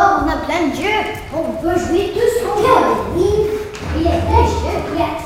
on a plein de jeux, on peut jouer tous ensemble. Il est très.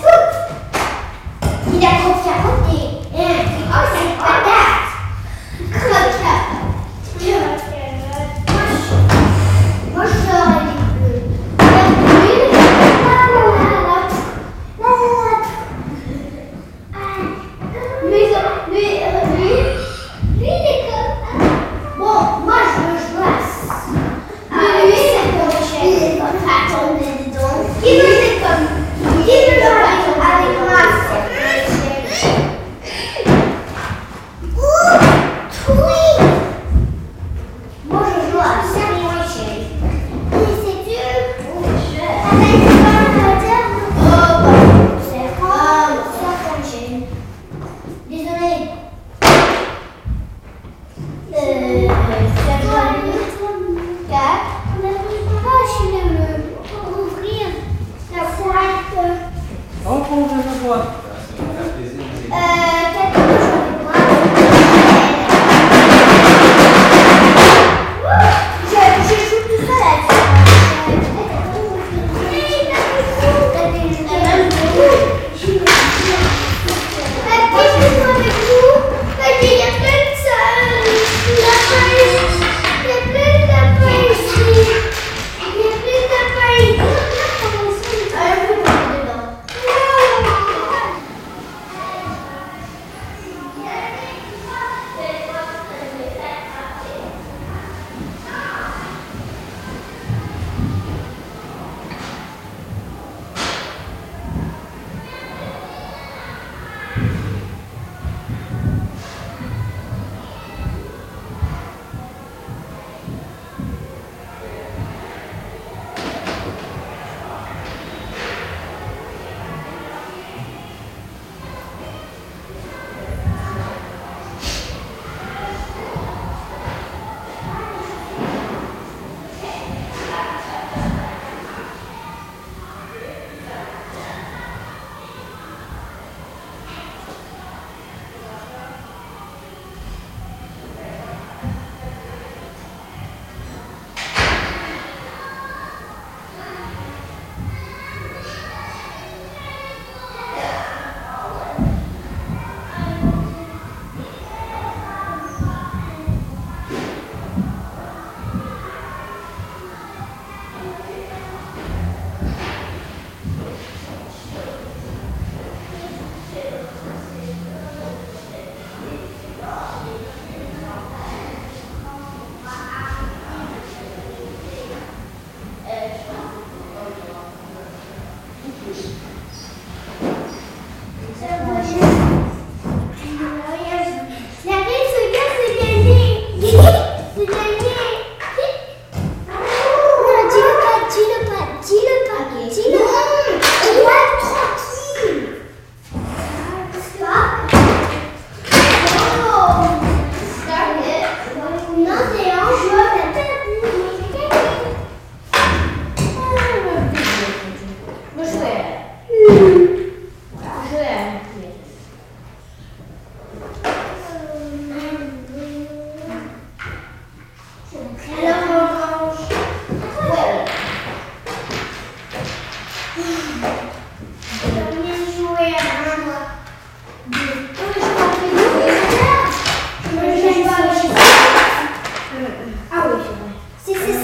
Ah, né? Sim, sim, sim.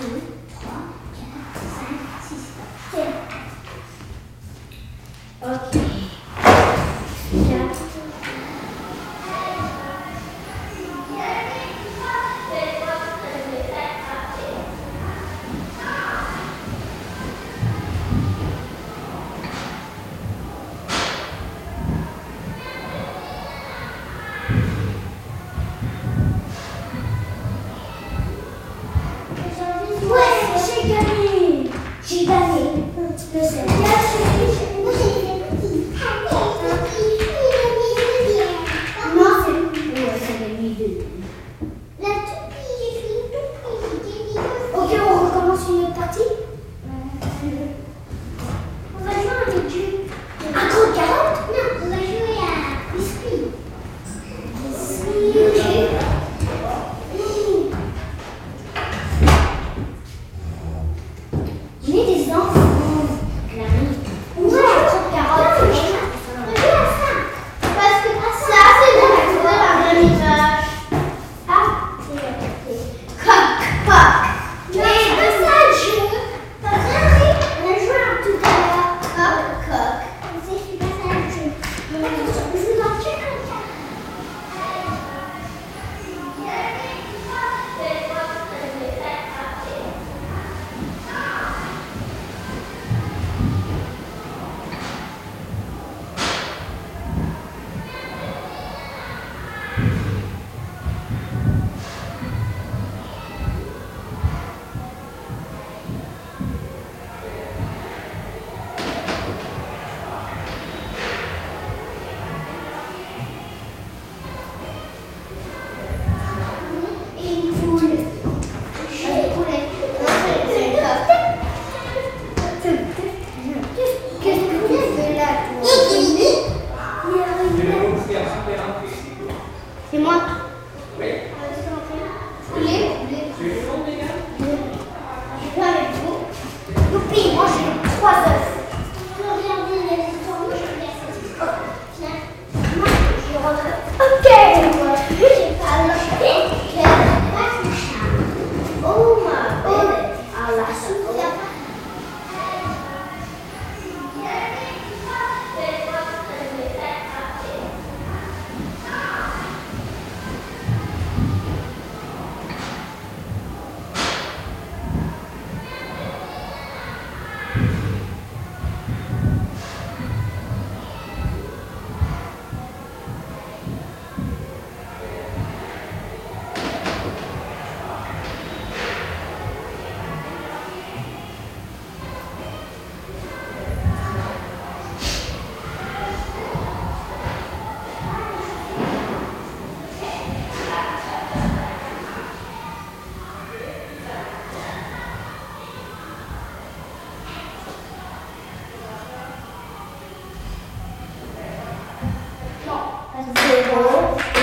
Mm -hmm. Não Zéro. Non,